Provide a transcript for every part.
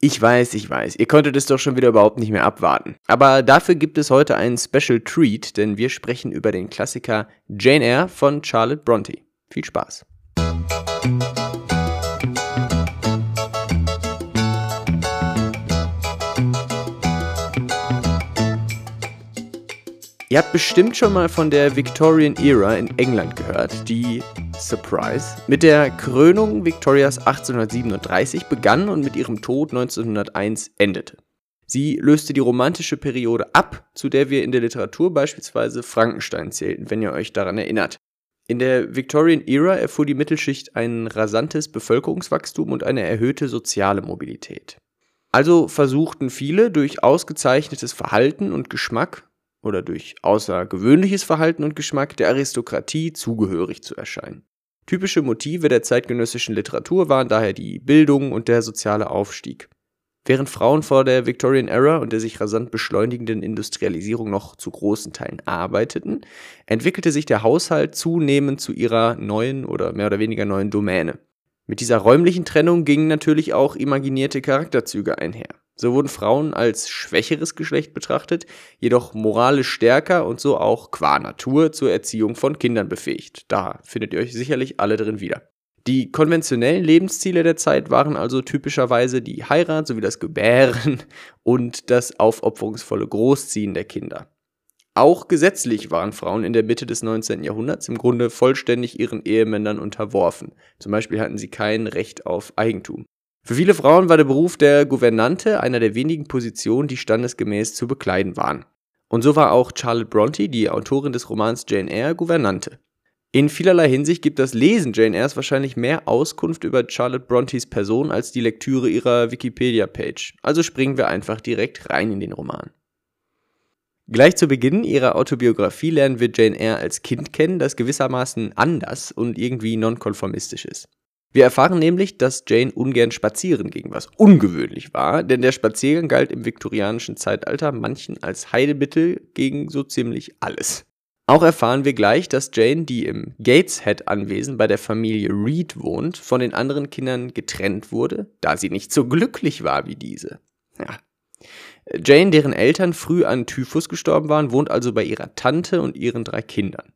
Ich weiß, ich weiß, ihr konntet es doch schon wieder überhaupt nicht mehr abwarten. Aber dafür gibt es heute einen Special Treat, denn wir sprechen über den Klassiker Jane Eyre von Charlotte Bronte. Viel Spaß. Ihr habt bestimmt schon mal von der Victorian Era in England gehört, die Surprise, mit der Krönung Victorias 1837 begann und mit ihrem Tod 1901 endete. Sie löste die romantische Periode ab, zu der wir in der Literatur beispielsweise Frankenstein zählten, wenn ihr euch daran erinnert. In der Victorian Era erfuhr die Mittelschicht ein rasantes Bevölkerungswachstum und eine erhöhte soziale Mobilität. Also versuchten viele durch ausgezeichnetes Verhalten und Geschmack oder durch außergewöhnliches Verhalten und Geschmack der Aristokratie zugehörig zu erscheinen. Typische Motive der zeitgenössischen Literatur waren daher die Bildung und der soziale Aufstieg. Während Frauen vor der Victorian Era und der sich rasant beschleunigenden Industrialisierung noch zu großen Teilen arbeiteten, entwickelte sich der Haushalt zunehmend zu ihrer neuen oder mehr oder weniger neuen Domäne. Mit dieser räumlichen Trennung gingen natürlich auch imaginierte Charakterzüge einher. So wurden Frauen als schwächeres Geschlecht betrachtet, jedoch moralisch stärker und so auch qua Natur zur Erziehung von Kindern befähigt. Da findet ihr euch sicherlich alle drin wieder. Die konventionellen Lebensziele der Zeit waren also typischerweise die Heirat sowie das Gebären und das aufopferungsvolle Großziehen der Kinder. Auch gesetzlich waren Frauen in der Mitte des 19. Jahrhunderts im Grunde vollständig ihren Ehemännern unterworfen. Zum Beispiel hatten sie kein Recht auf Eigentum. Für viele Frauen war der Beruf der Gouvernante einer der wenigen Positionen, die standesgemäß zu bekleiden waren. Und so war auch Charlotte Bronte, die Autorin des Romans Jane Eyre, Gouvernante. In vielerlei Hinsicht gibt das Lesen Jane Eyres wahrscheinlich mehr Auskunft über Charlotte Brontes Person als die Lektüre ihrer Wikipedia-Page. Also springen wir einfach direkt rein in den Roman. Gleich zu Beginn ihrer Autobiografie lernen wir Jane Eyre als Kind kennen, das gewissermaßen anders und irgendwie nonkonformistisch ist. Wir erfahren nämlich, dass Jane ungern spazieren ging, was ungewöhnlich war, denn der Spaziergang galt im viktorianischen Zeitalter manchen als Heidemittel gegen so ziemlich alles. Auch erfahren wir gleich, dass Jane, die im Gateshead-Anwesen bei der Familie Reed wohnt, von den anderen Kindern getrennt wurde, da sie nicht so glücklich war wie diese. Ja. Jane, deren Eltern früh an Typhus gestorben waren, wohnt also bei ihrer Tante und ihren drei Kindern.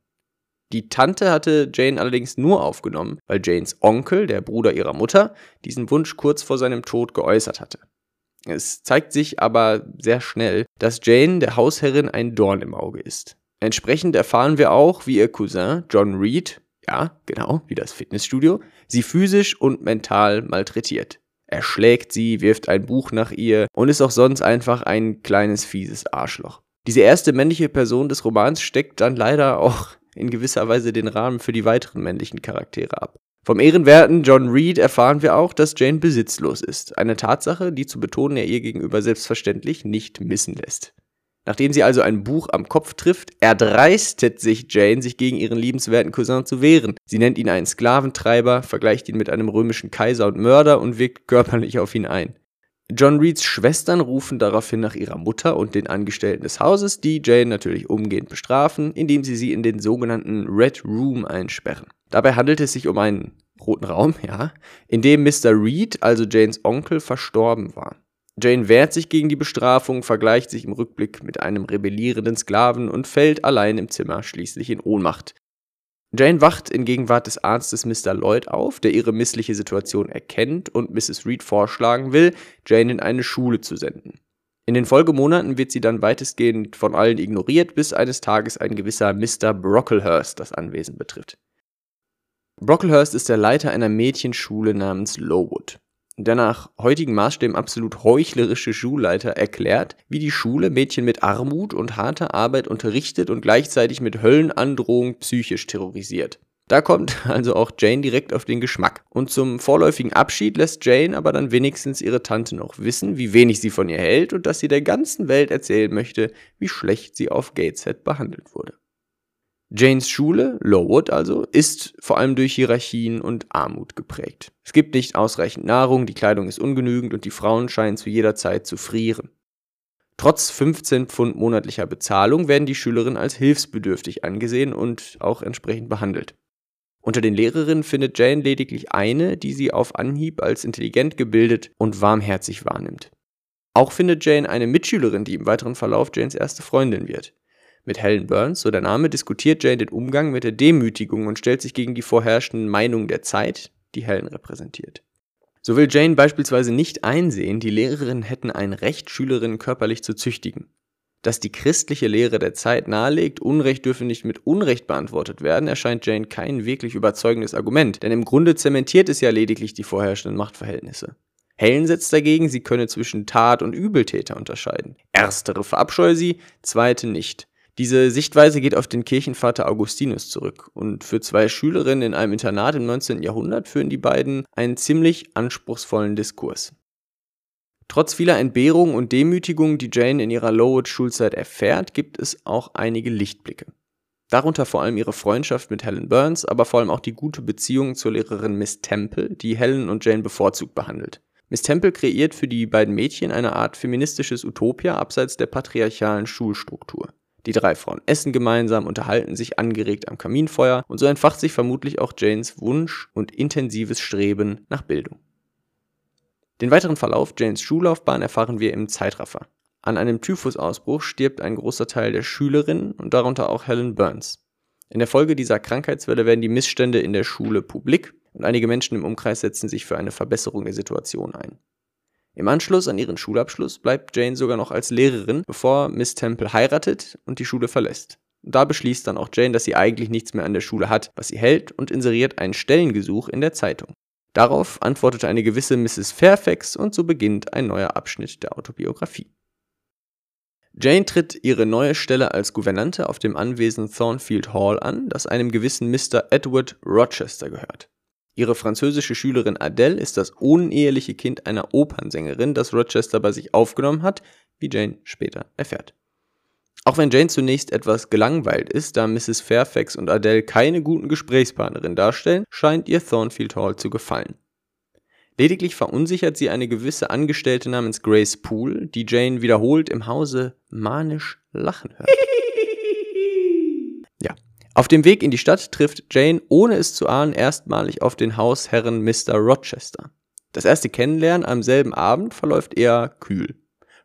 Die Tante hatte Jane allerdings nur aufgenommen, weil Janes Onkel, der Bruder ihrer Mutter, diesen Wunsch kurz vor seinem Tod geäußert hatte. Es zeigt sich aber sehr schnell, dass Jane der Hausherrin ein Dorn im Auge ist. Entsprechend erfahren wir auch, wie ihr Cousin John Reed, ja, genau, wie das Fitnessstudio, sie physisch und mental malträtiert. Er schlägt sie, wirft ein Buch nach ihr und ist auch sonst einfach ein kleines fieses Arschloch. Diese erste männliche Person des Romans steckt dann leider auch in gewisser Weise den Rahmen für die weiteren männlichen Charaktere ab. Vom ehrenwerten John Reed erfahren wir auch, dass Jane besitzlos ist. Eine Tatsache, die zu betonen er ihr gegenüber selbstverständlich nicht missen lässt. Nachdem sie also ein Buch am Kopf trifft, erdreistet sich Jane, sich gegen ihren liebenswerten Cousin zu wehren. Sie nennt ihn einen Sklaventreiber, vergleicht ihn mit einem römischen Kaiser und Mörder und wirkt körperlich auf ihn ein. John Reeds Schwestern rufen daraufhin nach ihrer Mutter und den Angestellten des Hauses, die Jane natürlich umgehend bestrafen, indem sie sie in den sogenannten Red Room einsperren. Dabei handelt es sich um einen roten Raum, ja, in dem Mr. Reed, also Janes Onkel, verstorben war. Jane wehrt sich gegen die Bestrafung, vergleicht sich im Rückblick mit einem rebellierenden Sklaven und fällt allein im Zimmer schließlich in Ohnmacht. Jane wacht in Gegenwart des Arztes Mr. Lloyd auf, der ihre missliche Situation erkennt und Mrs. Reed vorschlagen will, Jane in eine Schule zu senden. In den Folgemonaten wird sie dann weitestgehend von allen ignoriert, bis eines Tages ein gewisser Mr. Brocklehurst das Anwesen betrifft. Brocklehurst ist der Leiter einer Mädchenschule namens Lowood der nach heutigen Maßstäben absolut heuchlerische Schulleiter erklärt, wie die Schule Mädchen mit Armut und harter Arbeit unterrichtet und gleichzeitig mit Höllenandrohung psychisch terrorisiert. Da kommt also auch Jane direkt auf den Geschmack. Und zum vorläufigen Abschied lässt Jane aber dann wenigstens ihre Tante noch wissen, wie wenig sie von ihr hält und dass sie der ganzen Welt erzählen möchte, wie schlecht sie auf Gateshead behandelt wurde. Janes Schule, Lowood also, ist vor allem durch Hierarchien und Armut geprägt. Es gibt nicht ausreichend Nahrung, die Kleidung ist ungenügend und die Frauen scheinen zu jeder Zeit zu frieren. Trotz 15 Pfund monatlicher Bezahlung werden die Schülerinnen als hilfsbedürftig angesehen und auch entsprechend behandelt. Unter den Lehrerinnen findet Jane lediglich eine, die sie auf Anhieb als intelligent gebildet und warmherzig wahrnimmt. Auch findet Jane eine Mitschülerin, die im weiteren Verlauf Janes erste Freundin wird. Mit Helen Burns, so der Name, diskutiert Jane den Umgang mit der Demütigung und stellt sich gegen die vorherrschenden Meinungen der Zeit, die Helen repräsentiert. So will Jane beispielsweise nicht einsehen, die Lehrerinnen hätten ein Recht, Schülerinnen körperlich zu züchtigen. Dass die christliche Lehre der Zeit nahelegt, Unrecht dürfe nicht mit Unrecht beantwortet werden, erscheint Jane kein wirklich überzeugendes Argument, denn im Grunde zementiert es ja lediglich die vorherrschenden Machtverhältnisse. Helen setzt dagegen, sie könne zwischen Tat und Übeltäter unterscheiden. Erstere verabscheue sie, zweite nicht. Diese Sichtweise geht auf den Kirchenvater Augustinus zurück und für zwei Schülerinnen in einem Internat im 19. Jahrhundert führen die beiden einen ziemlich anspruchsvollen Diskurs. Trotz vieler Entbehrungen und Demütigungen, die Jane in ihrer Lowood-Schulzeit erfährt, gibt es auch einige Lichtblicke. Darunter vor allem ihre Freundschaft mit Helen Burns, aber vor allem auch die gute Beziehung zur Lehrerin Miss Temple, die Helen und Jane bevorzugt behandelt. Miss Temple kreiert für die beiden Mädchen eine Art feministisches Utopia abseits der patriarchalen Schulstruktur. Die drei Frauen essen gemeinsam, unterhalten sich angeregt am Kaminfeuer und so entfacht sich vermutlich auch Janes Wunsch und intensives Streben nach Bildung. Den weiteren Verlauf Janes Schullaufbahn erfahren wir im Zeitraffer. An einem Typhusausbruch stirbt ein großer Teil der Schülerinnen und darunter auch Helen Burns. In der Folge dieser Krankheitswelle werden die Missstände in der Schule publik und einige Menschen im Umkreis setzen sich für eine Verbesserung der Situation ein. Im Anschluss an ihren Schulabschluss bleibt Jane sogar noch als Lehrerin, bevor Miss Temple heiratet und die Schule verlässt. Da beschließt dann auch Jane, dass sie eigentlich nichts mehr an der Schule hat, was sie hält, und inseriert ein Stellengesuch in der Zeitung. Darauf antwortete eine gewisse Mrs. Fairfax und so beginnt ein neuer Abschnitt der Autobiografie. Jane tritt ihre neue Stelle als Gouvernante auf dem Anwesen Thornfield Hall an, das einem gewissen Mr. Edward Rochester gehört. Ihre französische Schülerin Adele ist das uneheliche Kind einer Opernsängerin, das Rochester bei sich aufgenommen hat, wie Jane später erfährt. Auch wenn Jane zunächst etwas gelangweilt ist, da Mrs. Fairfax und Adele keine guten Gesprächspartnerinnen darstellen, scheint ihr Thornfield Hall zu gefallen. Lediglich verunsichert sie eine gewisse Angestellte namens Grace Poole, die Jane wiederholt im Hause manisch lachen hört. Auf dem Weg in die Stadt trifft Jane, ohne es zu ahnen, erstmalig auf den Hausherren Mr. Rochester. Das erste Kennenlernen am selben Abend verläuft eher kühl.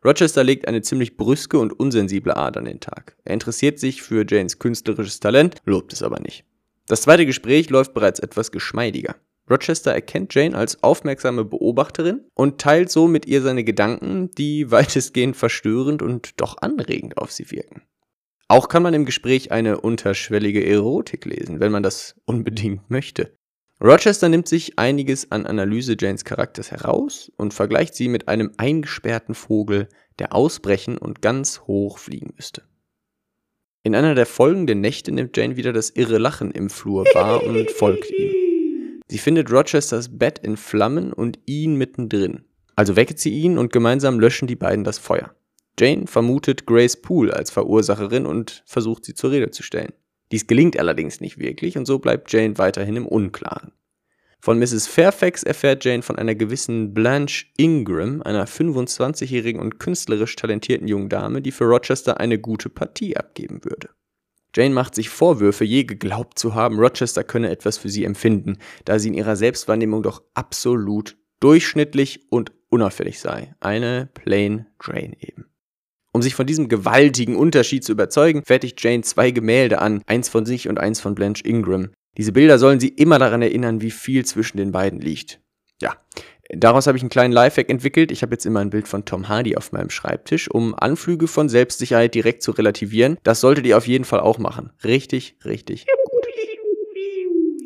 Rochester legt eine ziemlich brüske und unsensible Art an den Tag. Er interessiert sich für Janes künstlerisches Talent, lobt es aber nicht. Das zweite Gespräch läuft bereits etwas geschmeidiger. Rochester erkennt Jane als aufmerksame Beobachterin und teilt so mit ihr seine Gedanken, die weitestgehend verstörend und doch anregend auf sie wirken. Auch kann man im Gespräch eine unterschwellige Erotik lesen, wenn man das unbedingt möchte. Rochester nimmt sich einiges an Analyse Janes Charakters heraus und vergleicht sie mit einem eingesperrten Vogel, der ausbrechen und ganz hoch fliegen müsste. In einer der folgenden Nächte nimmt Jane wieder das irre Lachen im Flur wahr und folgt ihm. Sie findet Rochesters Bett in Flammen und ihn mittendrin. Also wecket sie ihn und gemeinsam löschen die beiden das Feuer. Jane vermutet Grace Poole als Verursacherin und versucht sie zur Rede zu stellen. Dies gelingt allerdings nicht wirklich und so bleibt Jane weiterhin im Unklaren. Von Mrs. Fairfax erfährt Jane von einer gewissen Blanche Ingram, einer 25-jährigen und künstlerisch talentierten jungen Dame, die für Rochester eine gute Partie abgeben würde. Jane macht sich Vorwürfe, je geglaubt zu haben, Rochester könne etwas für sie empfinden, da sie in ihrer Selbstwahrnehmung doch absolut durchschnittlich und unauffällig sei. Eine Plain Jane eben. Um sich von diesem gewaltigen Unterschied zu überzeugen, fertigt Jane zwei Gemälde an, eins von sich und eins von Blanche Ingram. Diese Bilder sollen sie immer daran erinnern, wie viel zwischen den beiden liegt. Ja, daraus habe ich einen kleinen Lifehack entwickelt. Ich habe jetzt immer ein Bild von Tom Hardy auf meinem Schreibtisch, um Anflüge von Selbstsicherheit direkt zu relativieren. Das solltet ihr auf jeden Fall auch machen. Richtig, richtig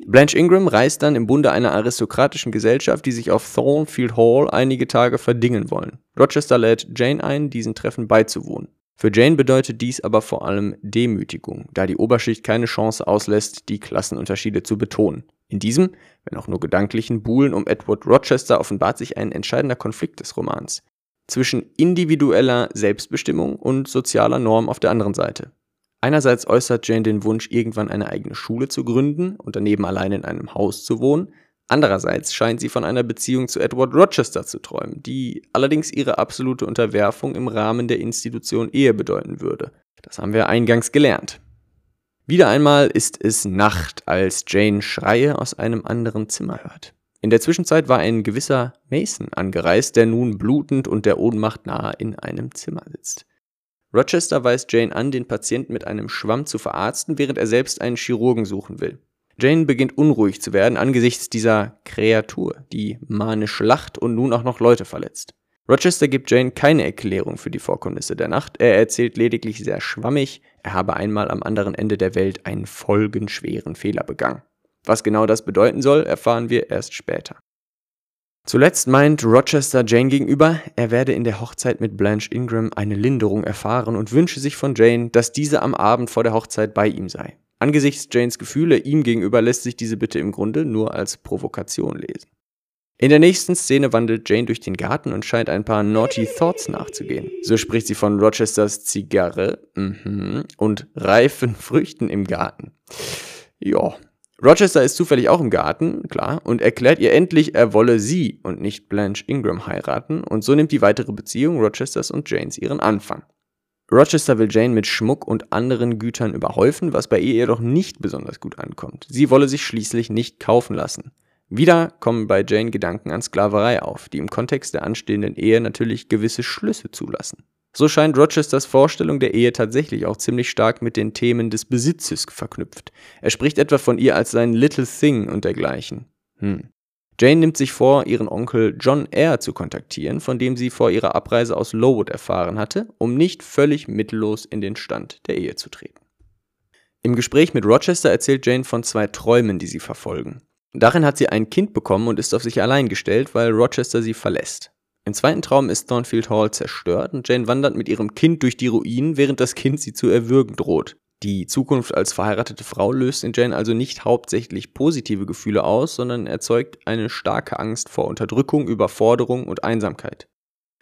Blanche Ingram reist dann im Bunde einer aristokratischen Gesellschaft, die sich auf Thornfield Hall einige Tage verdingen wollen. Rochester lädt Jane ein, diesen Treffen beizuwohnen. Für Jane bedeutet dies aber vor allem Demütigung, da die Oberschicht keine Chance auslässt, die Klassenunterschiede zu betonen. In diesem, wenn auch nur gedanklichen Buhlen um Edward Rochester offenbart sich ein entscheidender Konflikt des Romans. Zwischen individueller Selbstbestimmung und sozialer Norm auf der anderen Seite. Einerseits äußert Jane den Wunsch, irgendwann eine eigene Schule zu gründen und daneben allein in einem Haus zu wohnen. Andererseits scheint sie von einer Beziehung zu Edward Rochester zu träumen, die allerdings ihre absolute Unterwerfung im Rahmen der Institution Ehe bedeuten würde. Das haben wir eingangs gelernt. Wieder einmal ist es Nacht, als Jane Schreie aus einem anderen Zimmer hört. In der Zwischenzeit war ein gewisser Mason angereist, der nun blutend und der Ohnmacht nahe in einem Zimmer sitzt. Rochester weist Jane an, den Patienten mit einem Schwamm zu verarzten, während er selbst einen Chirurgen suchen will. Jane beginnt unruhig zu werden angesichts dieser Kreatur, die manisch lacht und nun auch noch Leute verletzt. Rochester gibt Jane keine Erklärung für die Vorkommnisse der Nacht, er erzählt lediglich sehr schwammig, er habe einmal am anderen Ende der Welt einen folgenschweren Fehler begangen. Was genau das bedeuten soll, erfahren wir erst später. Zuletzt meint Rochester Jane gegenüber, er werde in der Hochzeit mit Blanche Ingram eine Linderung erfahren und wünsche sich von Jane, dass diese am Abend vor der Hochzeit bei ihm sei. Angesichts Janes Gefühle ihm gegenüber lässt sich diese Bitte im Grunde nur als Provokation lesen. In der nächsten Szene wandelt Jane durch den Garten und scheint ein paar Naughty Thoughts nachzugehen. So spricht sie von Rochesters Zigarre mhm, und reifen Früchten im Garten. Ja, Rochester ist zufällig auch im Garten, klar, und erklärt ihr endlich, er wolle sie und nicht Blanche Ingram heiraten, und so nimmt die weitere Beziehung Rochesters und Janes ihren Anfang. Rochester will Jane mit Schmuck und anderen Gütern überhäufen, was bei ihr jedoch nicht besonders gut ankommt. Sie wolle sich schließlich nicht kaufen lassen. Wieder kommen bei Jane Gedanken an Sklaverei auf, die im Kontext der anstehenden Ehe natürlich gewisse Schlüsse zulassen. So scheint Rochesters Vorstellung der Ehe tatsächlich auch ziemlich stark mit den Themen des Besitzes verknüpft. Er spricht etwa von ihr als sein Little Thing und dergleichen. Hm. Jane nimmt sich vor, ihren Onkel John Eyre zu kontaktieren, von dem sie vor ihrer Abreise aus Lowood erfahren hatte, um nicht völlig mittellos in den Stand der Ehe zu treten. Im Gespräch mit Rochester erzählt Jane von zwei Träumen, die sie verfolgen. Darin hat sie ein Kind bekommen und ist auf sich allein gestellt, weil Rochester sie verlässt. Im zweiten Traum ist Thornfield Hall zerstört und Jane wandert mit ihrem Kind durch die Ruinen, während das Kind sie zu erwürgen droht. Die Zukunft als verheiratete Frau löst in Jane also nicht hauptsächlich positive Gefühle aus, sondern erzeugt eine starke Angst vor Unterdrückung, Überforderung und Einsamkeit.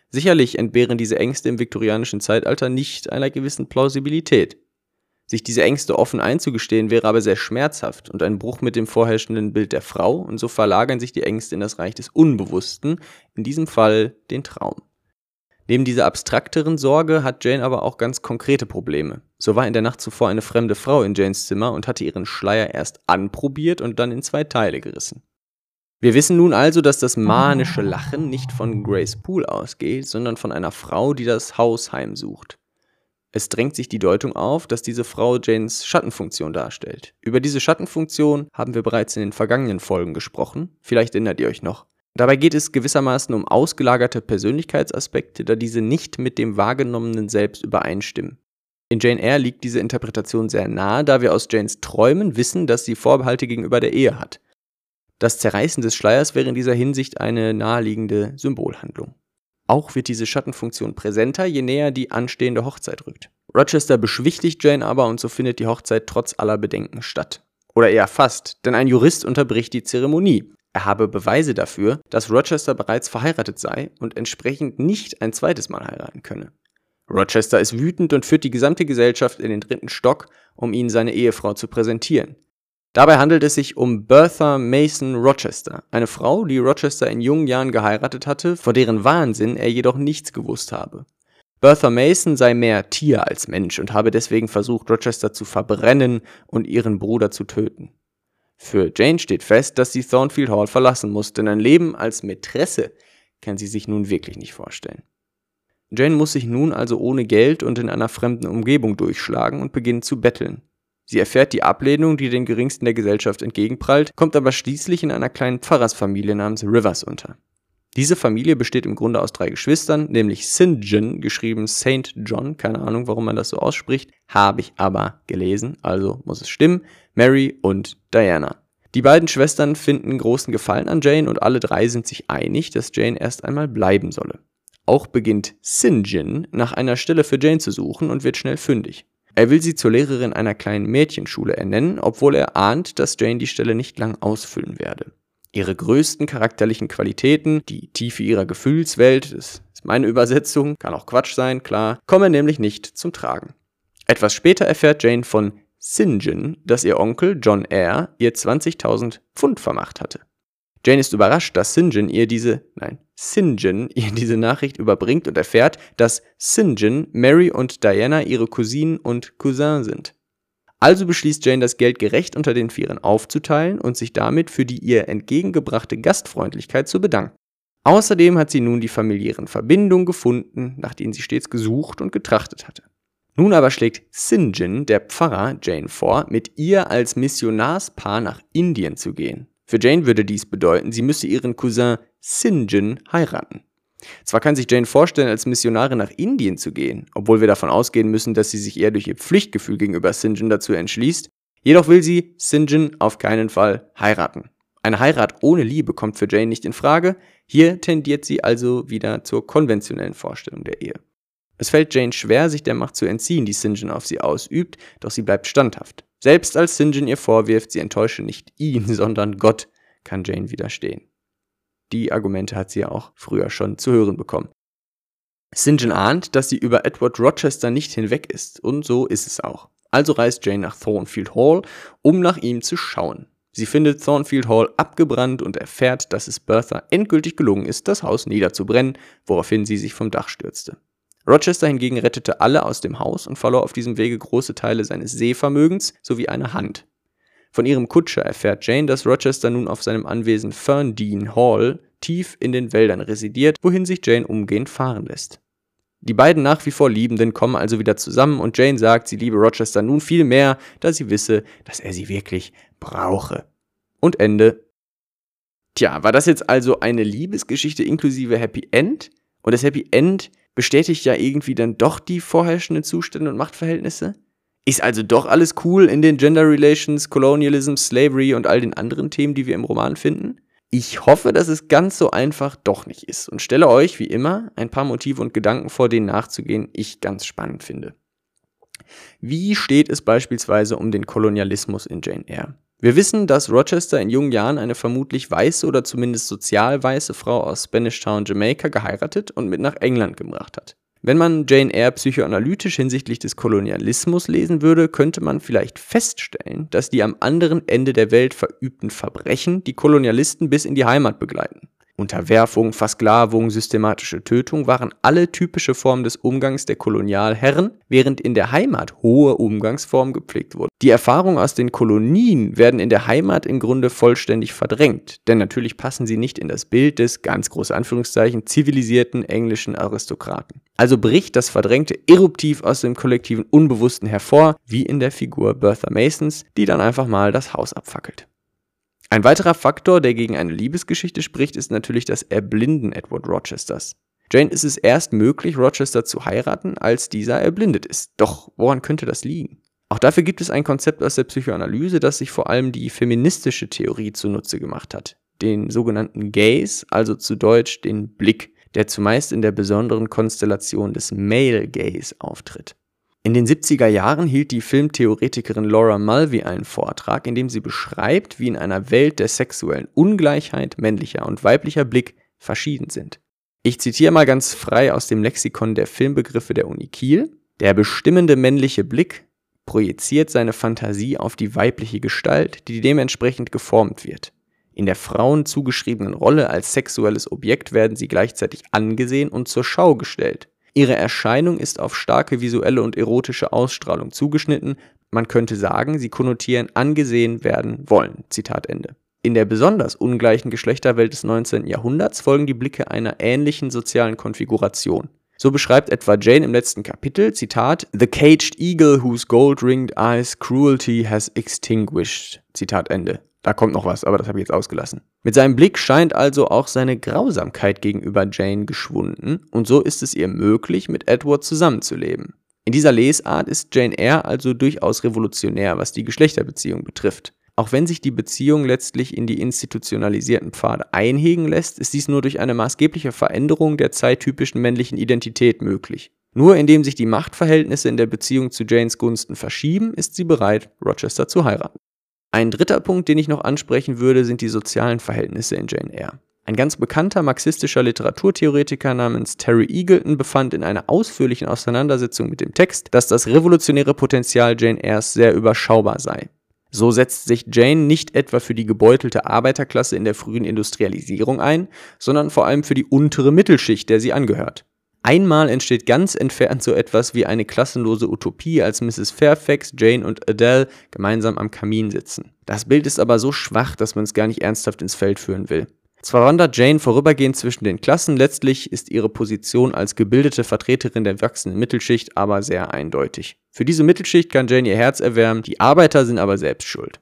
Sicherlich entbehren diese Ängste im viktorianischen Zeitalter nicht einer gewissen Plausibilität. Sich diese Ängste offen einzugestehen wäre aber sehr schmerzhaft und ein Bruch mit dem vorherrschenden Bild der Frau, und so verlagern sich die Ängste in das Reich des Unbewussten, in diesem Fall den Traum. Neben dieser abstrakteren Sorge hat Jane aber auch ganz konkrete Probleme. So war in der Nacht zuvor eine fremde Frau in Janes Zimmer und hatte ihren Schleier erst anprobiert und dann in zwei Teile gerissen. Wir wissen nun also, dass das manische Lachen nicht von Grace Poole ausgeht, sondern von einer Frau, die das Haus heimsucht. Es drängt sich die Deutung auf, dass diese Frau Janes Schattenfunktion darstellt. Über diese Schattenfunktion haben wir bereits in den vergangenen Folgen gesprochen, vielleicht erinnert ihr euch noch. Dabei geht es gewissermaßen um ausgelagerte Persönlichkeitsaspekte, da diese nicht mit dem wahrgenommenen Selbst übereinstimmen. In Jane Eyre liegt diese Interpretation sehr nahe, da wir aus Janes Träumen wissen, dass sie Vorbehalte gegenüber der Ehe hat. Das Zerreißen des Schleiers wäre in dieser Hinsicht eine naheliegende Symbolhandlung. Auch wird diese Schattenfunktion präsenter, je näher die anstehende Hochzeit rückt. Rochester beschwichtigt Jane aber und so findet die Hochzeit trotz aller Bedenken statt. Oder eher fast, denn ein Jurist unterbricht die Zeremonie. Er habe Beweise dafür, dass Rochester bereits verheiratet sei und entsprechend nicht ein zweites Mal heiraten könne. Rochester ist wütend und führt die gesamte Gesellschaft in den dritten Stock, um ihn seine Ehefrau zu präsentieren. Dabei handelt es sich um Bertha Mason Rochester, eine Frau, die Rochester in jungen Jahren geheiratet hatte, vor deren Wahnsinn er jedoch nichts gewusst habe. Bertha Mason sei mehr Tier als Mensch und habe deswegen versucht, Rochester zu verbrennen und ihren Bruder zu töten. Für Jane steht fest, dass sie Thornfield Hall verlassen muss, denn ein Leben als Mätresse kann sie sich nun wirklich nicht vorstellen. Jane muss sich nun also ohne Geld und in einer fremden Umgebung durchschlagen und beginnt zu betteln. Sie erfährt die Ablehnung, die den geringsten der Gesellschaft entgegenprallt, kommt aber schließlich in einer kleinen Pfarrersfamilie namens Rivers unter. Diese Familie besteht im Grunde aus drei Geschwistern, nämlich St. John, geschrieben St. John, keine Ahnung, warum man das so ausspricht, habe ich aber gelesen, also muss es stimmen, Mary und Diana. Die beiden Schwestern finden großen Gefallen an Jane und alle drei sind sich einig, dass Jane erst einmal bleiben solle. Auch beginnt Sinjin nach einer Stelle für Jane zu suchen und wird schnell fündig. Er will sie zur Lehrerin einer kleinen Mädchenschule ernennen, obwohl er ahnt, dass Jane die Stelle nicht lang ausfüllen werde. Ihre größten charakterlichen Qualitäten, die Tiefe ihrer Gefühlswelt, das ist meine Übersetzung, kann auch Quatsch sein, klar, kommen nämlich nicht zum Tragen. Etwas später erfährt Jane von Sinjin, dass ihr Onkel John Eyre ihr 20.000 Pfund vermacht hatte. Jane ist überrascht, dass Sinjin ihr diese, nein, Sinjin ihr diese Nachricht überbringt und erfährt, dass Sinjin, Mary und Diana ihre Cousinen und Cousin sind. Also beschließt Jane, das Geld gerecht unter den Vieren aufzuteilen und sich damit für die ihr entgegengebrachte Gastfreundlichkeit zu bedanken. Außerdem hat sie nun die familiären Verbindungen gefunden, nach denen sie stets gesucht und getrachtet hatte. Nun aber schlägt. John, der Pfarrer, Jane vor, mit ihr als Missionarspaar nach Indien zu gehen. Für Jane würde dies bedeuten, sie müsse ihren Cousin. John heiraten. Zwar kann sich Jane vorstellen, als Missionarin nach Indien zu gehen, obwohl wir davon ausgehen müssen, dass sie sich eher durch ihr Pflichtgefühl gegenüber. John dazu entschließt, jedoch will sie. John auf keinen Fall heiraten. Eine Heirat ohne Liebe kommt für Jane nicht in Frage, hier tendiert sie also wieder zur konventionellen Vorstellung der Ehe. Es fällt Jane schwer, sich der Macht zu entziehen, die. John auf sie ausübt, doch sie bleibt standhaft. Selbst als. John ihr vorwirft, sie enttäusche nicht ihn, sondern Gott, kann Jane widerstehen. Die Argumente hat sie ja auch früher schon zu hören bekommen. John ahnt, dass sie über Edward Rochester nicht hinweg ist, und so ist es auch. Also reist Jane nach Thornfield Hall, um nach ihm zu schauen. Sie findet Thornfield Hall abgebrannt und erfährt, dass es Bertha endgültig gelungen ist, das Haus niederzubrennen, woraufhin sie sich vom Dach stürzte. Rochester hingegen rettete alle aus dem Haus und verlor auf diesem Wege große Teile seines Sehvermögens sowie eine Hand. Von ihrem Kutscher erfährt Jane, dass Rochester nun auf seinem Anwesen Ferndean Hall tief in den Wäldern residiert, wohin sich Jane umgehend fahren lässt. Die beiden nach wie vor Liebenden kommen also wieder zusammen und Jane sagt, sie liebe Rochester nun viel mehr, da sie wisse, dass er sie wirklich brauche. Und Ende. Tja, war das jetzt also eine Liebesgeschichte inklusive Happy End? Und das Happy End bestätigt ja irgendwie dann doch die vorherrschenden Zustände und Machtverhältnisse? Ist also doch alles cool in den Gender Relations, Colonialism, Slavery und all den anderen Themen, die wir im Roman finden? Ich hoffe, dass es ganz so einfach doch nicht ist und stelle euch, wie immer, ein paar Motive und Gedanken vor, denen nachzugehen ich ganz spannend finde. Wie steht es beispielsweise um den Kolonialismus in Jane Eyre? Wir wissen, dass Rochester in jungen Jahren eine vermutlich weiße oder zumindest sozial weiße Frau aus Spanish Town, Jamaica geheiratet und mit nach England gebracht hat. Wenn man Jane Eyre psychoanalytisch hinsichtlich des Kolonialismus lesen würde, könnte man vielleicht feststellen, dass die am anderen Ende der Welt verübten Verbrechen die Kolonialisten bis in die Heimat begleiten. Unterwerfung, Versklavung, systematische Tötung waren alle typische Formen des Umgangs der Kolonialherren, während in der Heimat hohe Umgangsformen gepflegt wurden. Die Erfahrungen aus den Kolonien werden in der Heimat im Grunde vollständig verdrängt, denn natürlich passen sie nicht in das Bild des, ganz große Anführungszeichen, zivilisierten englischen Aristokraten. Also bricht das Verdrängte eruptiv aus dem kollektiven Unbewussten hervor, wie in der Figur Bertha Masons, die dann einfach mal das Haus abfackelt. Ein weiterer Faktor, der gegen eine Liebesgeschichte spricht, ist natürlich das Erblinden Edward Rochesters. Jane ist es erst möglich, Rochester zu heiraten, als dieser erblindet ist. Doch woran könnte das liegen? Auch dafür gibt es ein Konzept aus der Psychoanalyse, das sich vor allem die feministische Theorie zunutze gemacht hat. Den sogenannten Gaze, also zu Deutsch den Blick, der zumeist in der besonderen Konstellation des Male Gaze auftritt. In den 70er Jahren hielt die Filmtheoretikerin Laura Mulvey einen Vortrag, in dem sie beschreibt, wie in einer Welt der sexuellen Ungleichheit männlicher und weiblicher Blick verschieden sind. Ich zitiere mal ganz frei aus dem Lexikon der Filmbegriffe der Uni Kiel. Der bestimmende männliche Blick projiziert seine Fantasie auf die weibliche Gestalt, die dementsprechend geformt wird. In der Frauen zugeschriebenen Rolle als sexuelles Objekt werden sie gleichzeitig angesehen und zur Schau gestellt. Ihre Erscheinung ist auf starke visuelle und erotische Ausstrahlung zugeschnitten. Man könnte sagen, sie konnotieren angesehen werden wollen. Zitat Ende. In der besonders ungleichen Geschlechterwelt des 19. Jahrhunderts folgen die Blicke einer ähnlichen sozialen Konfiguration. So beschreibt etwa Jane im letzten Kapitel, Zitat, The caged eagle whose gold-ringed eyes cruelty has extinguished. Zitat Ende. Da kommt noch was, aber das habe ich jetzt ausgelassen. Mit seinem Blick scheint also auch seine Grausamkeit gegenüber Jane geschwunden und so ist es ihr möglich, mit Edward zusammenzuleben. In dieser Lesart ist Jane Eyre also durchaus revolutionär, was die Geschlechterbeziehung betrifft. Auch wenn sich die Beziehung letztlich in die institutionalisierten Pfade einhegen lässt, ist dies nur durch eine maßgebliche Veränderung der zeittypischen männlichen Identität möglich. Nur indem sich die Machtverhältnisse in der Beziehung zu Janes Gunsten verschieben, ist sie bereit, Rochester zu heiraten. Ein dritter Punkt, den ich noch ansprechen würde, sind die sozialen Verhältnisse in Jane Eyre. Ein ganz bekannter marxistischer Literaturtheoretiker namens Terry Eagleton befand in einer ausführlichen Auseinandersetzung mit dem Text, dass das revolutionäre Potenzial Jane Eyres sehr überschaubar sei. So setzt sich Jane nicht etwa für die gebeutelte Arbeiterklasse in der frühen Industrialisierung ein, sondern vor allem für die untere Mittelschicht, der sie angehört. Einmal entsteht ganz entfernt so etwas wie eine klassenlose Utopie, als Mrs. Fairfax, Jane und Adele gemeinsam am Kamin sitzen. Das Bild ist aber so schwach, dass man es gar nicht ernsthaft ins Feld führen will. Zwar wandert Jane vorübergehend zwischen den Klassen, letztlich ist ihre Position als gebildete Vertreterin der wachsenden Mittelschicht aber sehr eindeutig. Für diese Mittelschicht kann Jane ihr Herz erwärmen, die Arbeiter sind aber selbst schuld.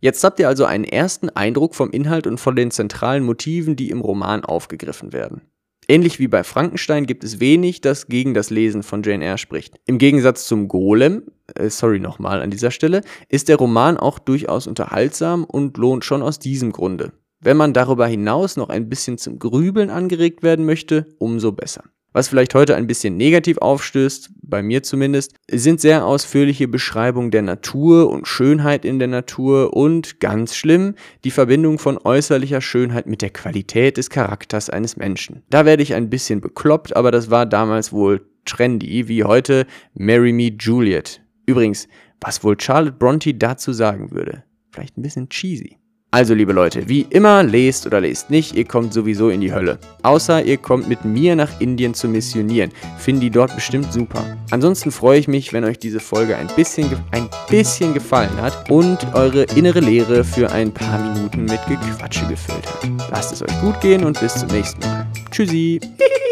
Jetzt habt ihr also einen ersten Eindruck vom Inhalt und von den zentralen Motiven, die im Roman aufgegriffen werden. Ähnlich wie bei Frankenstein gibt es wenig, das gegen das Lesen von Jane Eyre spricht. Im Gegensatz zum Golem, äh, sorry nochmal an dieser Stelle, ist der Roman auch durchaus unterhaltsam und lohnt schon aus diesem Grunde. Wenn man darüber hinaus noch ein bisschen zum Grübeln angeregt werden möchte, umso besser. Was vielleicht heute ein bisschen negativ aufstößt, bei mir zumindest, sind sehr ausführliche Beschreibungen der Natur und Schönheit in der Natur und ganz schlimm, die Verbindung von äußerlicher Schönheit mit der Qualität des Charakters eines Menschen. Da werde ich ein bisschen bekloppt, aber das war damals wohl trendy, wie heute Marry Me Juliet. Übrigens, was wohl Charlotte Bronte dazu sagen würde. Vielleicht ein bisschen cheesy. Also liebe Leute, wie immer, lest oder lest nicht, ihr kommt sowieso in die Hölle. Außer ihr kommt mit mir nach Indien zu missionieren. Finden die dort bestimmt super. Ansonsten freue ich mich, wenn euch diese Folge ein bisschen, ein bisschen gefallen hat und eure innere Leere für ein paar Minuten mit Gequatsche gefüllt hat. Lasst es euch gut gehen und bis zum nächsten Mal. Tschüssi.